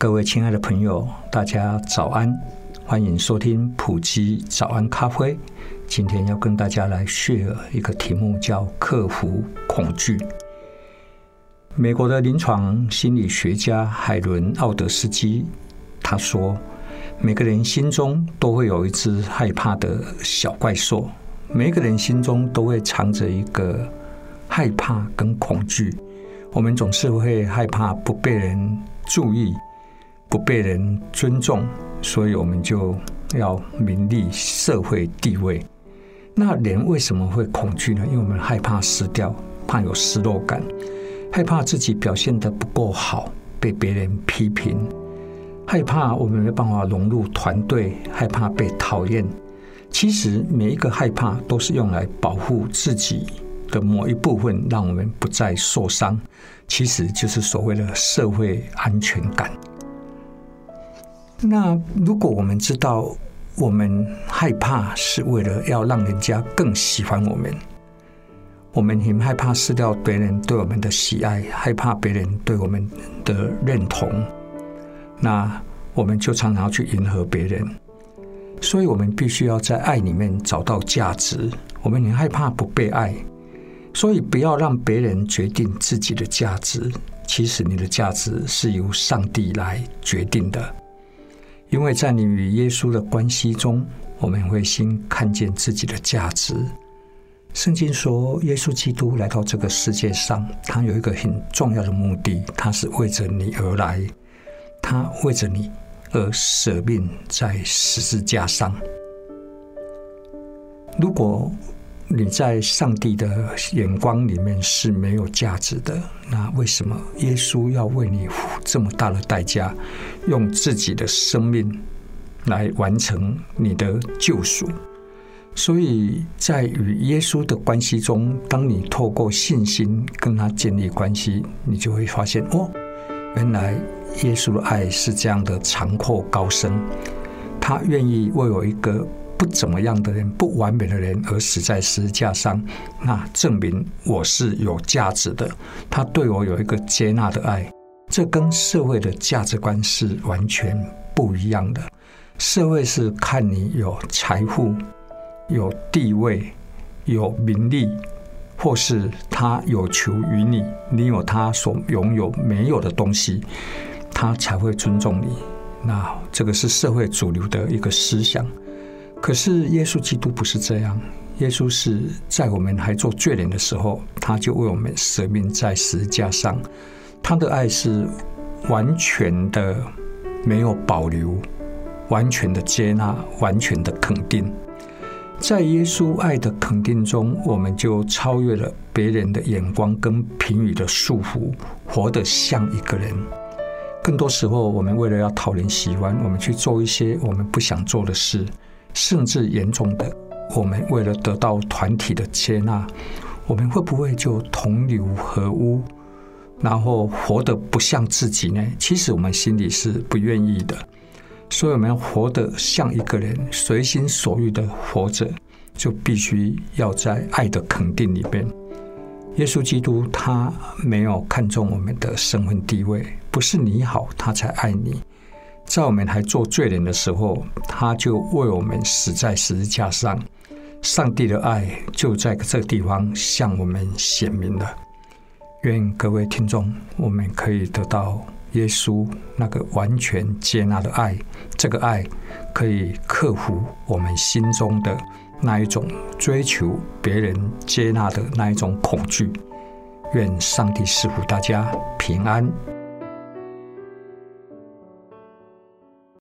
各位亲爱的朋友，大家早安，欢迎收听普及早安咖啡。今天要跟大家来 share 一个题目，叫克服恐惧。美国的临床心理学家海伦奥德斯基他说，每个人心中都会有一只害怕的小怪兽，每个人心中都会藏着一个害怕跟恐惧。我们总是会害怕不被人注意。不被人尊重，所以我们就要名利、社会地位。那人为什么会恐惧呢？因为我们害怕失掉，怕有失落感，害怕自己表现得不够好，被别人批评，害怕我们没办法融入团队，害怕被讨厌。其实每一个害怕都是用来保护自己的某一部分，让我们不再受伤。其实就是所谓的社会安全感。那如果我们知道，我们害怕是为了要让人家更喜欢我们，我们很害怕失掉别人对我们的喜爱，害怕别人对我们的认同，那我们就常常要去迎合别人，所以我们必须要在爱里面找到价值。我们很害怕不被爱，所以不要让别人决定自己的价值。其实你的价值是由上帝来决定的。因为在你与耶稣的关系中，我们会先看见自己的价值。圣经说，耶稣基督来到这个世界上，他有一个很重要的目的，他是为着你而来，他为着你而舍命在十字架上。如果你在上帝的眼光里面是没有价值的，那为什么耶稣要为你付这么大的代价，用自己的生命来完成你的救赎？所以在与耶稣的关系中，当你透过信心跟他建立关系，你就会发现哦，原来耶稣的爱是这样的长阔高深，他愿意为我一个。不怎么样的人，不完美的人，而死在十字架上，那证明我是有价值的。他对我有一个接纳的爱，这跟社会的价值观是完全不一样的。社会是看你有财富、有地位、有名利，或是他有求于你，你有他所拥有没有的东西，他才会尊重你。那这个是社会主流的一个思想。可是耶稣基督不是这样，耶稣是在我们还做罪人的时候，他就为我们舍命在十字架上。他的爱是完全的没有保留，完全的接纳，完全的肯定。在耶稣爱的肯定中，我们就超越了别人的眼光跟评语的束缚，活得像一个人。更多时候，我们为了要讨人喜欢，我们去做一些我们不想做的事。甚至严重的，我们为了得到团体的接纳，我们会不会就同流合污，然后活得不像自己呢？其实我们心里是不愿意的，所以我们要活得像一个人，随心所欲的活着，就必须要在爱的肯定里边。耶稣基督他没有看重我们的身份地位，不是你好他才爱你。在我们还做罪人的时候，他就为我们死在十字架上。上帝的爱就在这个地方向我们显明了。愿各位听众，我们可以得到耶稣那个完全接纳的爱。这个爱可以克服我们心中的那一种追求别人接纳的那一种恐惧。愿上帝赐福大家平安。